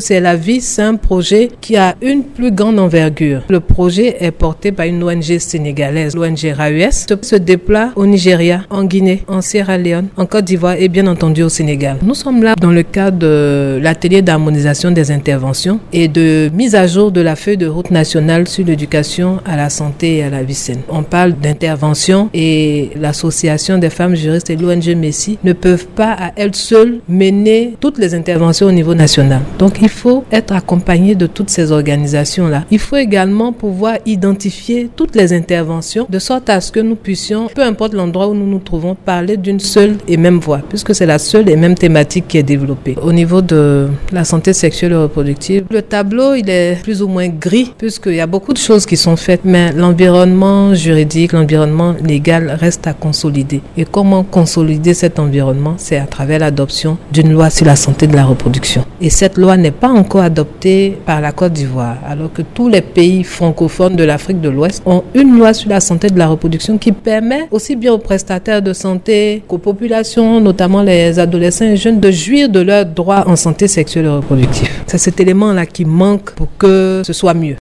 C'est la vie, c'est un projet qui a une plus grande envergure. Le projet est porté par une ONG sénégalaise, l'ONG RAUS, se déploie au Nigeria, en Guinée, en Sierra Leone, en Côte d'Ivoire et bien entendu au Sénégal. Nous sommes là dans le cadre de l'atelier d'harmonisation des interventions et de mise à jour de la feuille de route nationale sur l'éducation à la santé et à la vie saine. On parle d'intervention et l'association des femmes juristes et l'ONG Messi ne peuvent pas à elles seules mener toutes les interventions au niveau national. Donc il faut être accompagné de toutes ces organisations-là. Il faut également pouvoir identifier toutes les interventions de sorte à ce que nous puissions, peu importe l'endroit où nous nous trouvons, parler d'une seule et même voix, puisque c'est la seule et même thématique qui est développée. Au niveau de la santé sexuelle et reproductive, le tableau, il est plus ou moins gris, puisqu'il y a beaucoup de choses qui sont faites, mais l'environnement juridique, l'environnement légal reste à consolider. Et comment consolider cet environnement? C'est à travers l'adoption d'une loi sur la santé de la reproduction. Et cette loi n'est pas encore adoptée par la Côte d'Ivoire, alors que tous les pays francophones de l'Afrique de l'Ouest ont une loi sur la santé de la reproduction qui permet aussi bien aux prestataires de santé qu'aux populations, notamment les adolescents et jeunes, de jouir de leurs droits en santé sexuelle et reproductive. C'est cet élément-là qui manque pour que ce soit mieux.